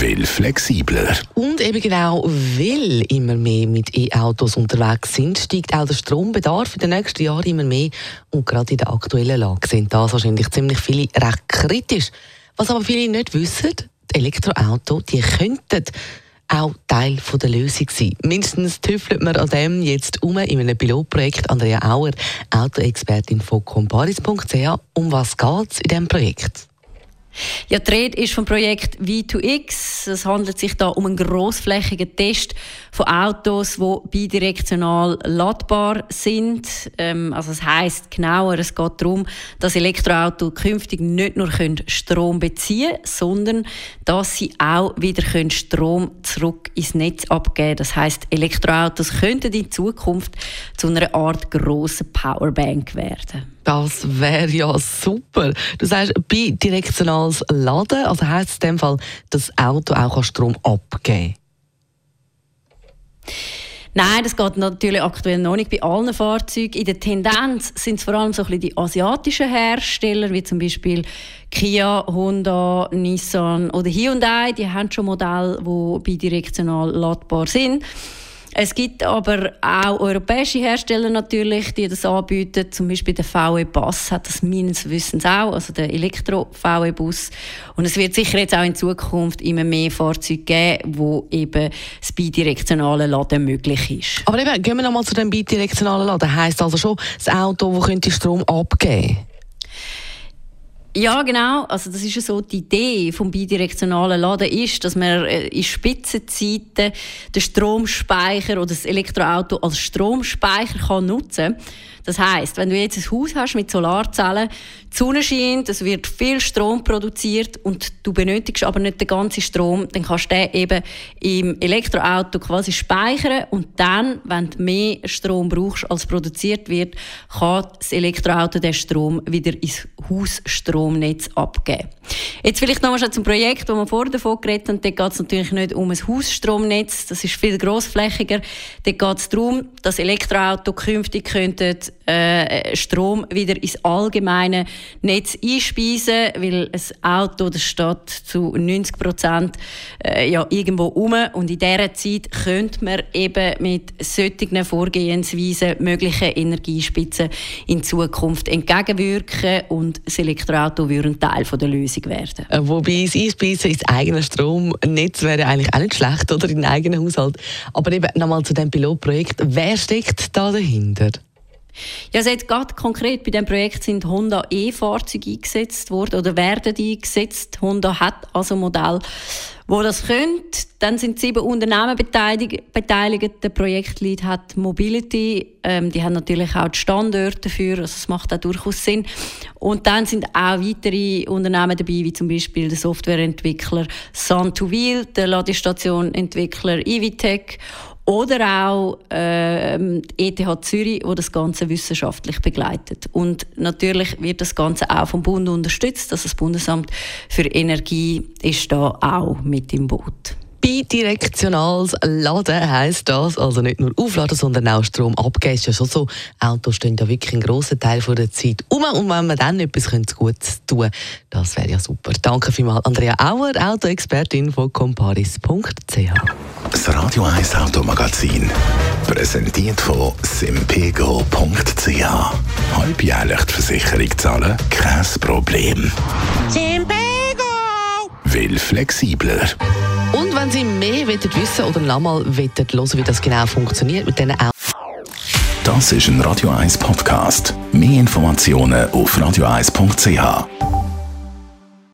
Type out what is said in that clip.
Will flexibler. Und eben genau, weil immer mehr mit E-Autos unterwegs sind, steigt auch der Strombedarf in den nächsten Jahren immer mehr. Und gerade in der aktuellen Lage sind das wahrscheinlich ziemlich viele recht kritisch. Was aber viele nicht wissen, die Elektroautos, die könnten auch Teil der Lösung sein. Mindestens tüffelt man an dem jetzt um in einem Pilotprojekt. Andrea Auer, Autoexpertin von comparis.ch. Um was geht es in diesem Projekt? Ja, die Rede ist vom Projekt V2X. Es handelt sich da um einen grossflächigen Test von Autos, die bidirektional ladbar sind. Ähm, also das heißt genauer, es geht darum, dass Elektroautos künftig nicht nur Strom beziehen können, sondern dass sie auch wieder Strom zurück ins Netz abgeben. Das heißt, Elektroautos könnten in Zukunft zu einer Art grossen Powerbank werden. Das wäre ja super. Du sagst bidirektionales Laden, also heisst es in dem Fall, dass das Auto auch Strom abgeben kann? Nein, das geht natürlich aktuell noch nicht bei allen Fahrzeugen. In der Tendenz sind es vor allem so ein bisschen die asiatischen Hersteller, wie zum Beispiel Kia, Honda, Nissan oder Hyundai. Die haben schon Modelle, die bidirektional ladbar sind. Es gibt aber auch europäische Hersteller natürlich, die das anbieten. Zum Beispiel der VW Bus hat das meines Wissens auch, also der Elektro-VW Bus. Und es wird sicher jetzt auch in Zukunft immer mehr Fahrzeuge geben, wo eben das bidirektionale Laden möglich ist. Aber eben, gehen wir nochmal zu dem bidirektionalen Laden. Heißt also schon, das Auto, das könnte Strom abgeben? Ja, genau. Also das ist ja so die Idee vom bidirektionalen Laden ist, dass man äh, in Spitzenzeiten den Stromspeicher oder das Elektroauto als Stromspeicher kann nutzen kann. Das heißt, wenn du jetzt ein Haus hast mit Solarzellen, die Sonne scheint, es wird viel Strom produziert und du benötigst aber nicht den ganzen Strom, dann kannst du den eben im Elektroauto quasi speichern und dann, wenn du mehr Strom brauchst, als produziert wird, kann das Elektroauto den Strom wieder ins Hausstromnetz abgeben. Jetzt vielleicht nochmal zum Projekt, das wir vorher davon geredet haben. Dort geht es natürlich nicht um ein Hausstromnetz, das ist viel grossflächiger. Dort geht es darum, dass Elektroautos künftig könnten äh, Strom wieder ins allgemeine Netz einspeisen, weil ein Auto das steht zu 90 Prozent äh, ja, irgendwo um und in dieser Zeit könnte man eben mit solchen Vorgehensweisen möglichen Energiespitzen in Zukunft entgegenwirken und das Elektroauto würde ein Teil der Lösung werden. Äh, wobei das Einspeisen ins eigene Stromnetz wäre eigentlich auch nicht schlecht, oder in den eigenen Haushalt. Aber eben nochmal zu dem Pilotprojekt. Wer steckt da dahinter? Ja, also gerade konkret bei diesem Projekt sind Honda E-Fahrzeuge eingesetzt worden oder werden eingesetzt. Honda hat also Modell, wo das könnt. Dann sind sieben Unternehmen beteiligt. Der Projektlead hat Mobility. Ähm, die haben natürlich auch die Standorte dafür. Also es macht auch durchaus Sinn. Und dann sind auch weitere Unternehmen dabei, wie zum Beispiel der Softwareentwickler Sun2Wheel, der Ladestationentwickler Evitech oder auch äh, ETH Zürich, wo das Ganze wissenschaftlich begleitet. Und natürlich wird das Ganze auch vom Bund unterstützt. Also das Bundesamt für Energie ist da auch mit im Boot. Bidirektionales Laden heisst das, also nicht nur aufladen, sondern auch Strom abgeben. Ist ja schon so, Autos stehen ja wirklich einen grossen Teil der Zeit um und wenn man dann etwas Gutes tun könnte, das wäre ja super. Danke vielmals, Andrea Auer, Autoexpertin von comparis.ch. Das Radio 1 Automagazin, präsentiert von simpego.ch. Halbjährlich die Versicherung zahlen, kein Problem. Simpego! Will flexibler. Und wenn Sie mehr wissen oder nochmal hören wie das genau funktioniert mit diesen Das ist ein Radio 1 Podcast. Mehr Informationen auf radio1.ch.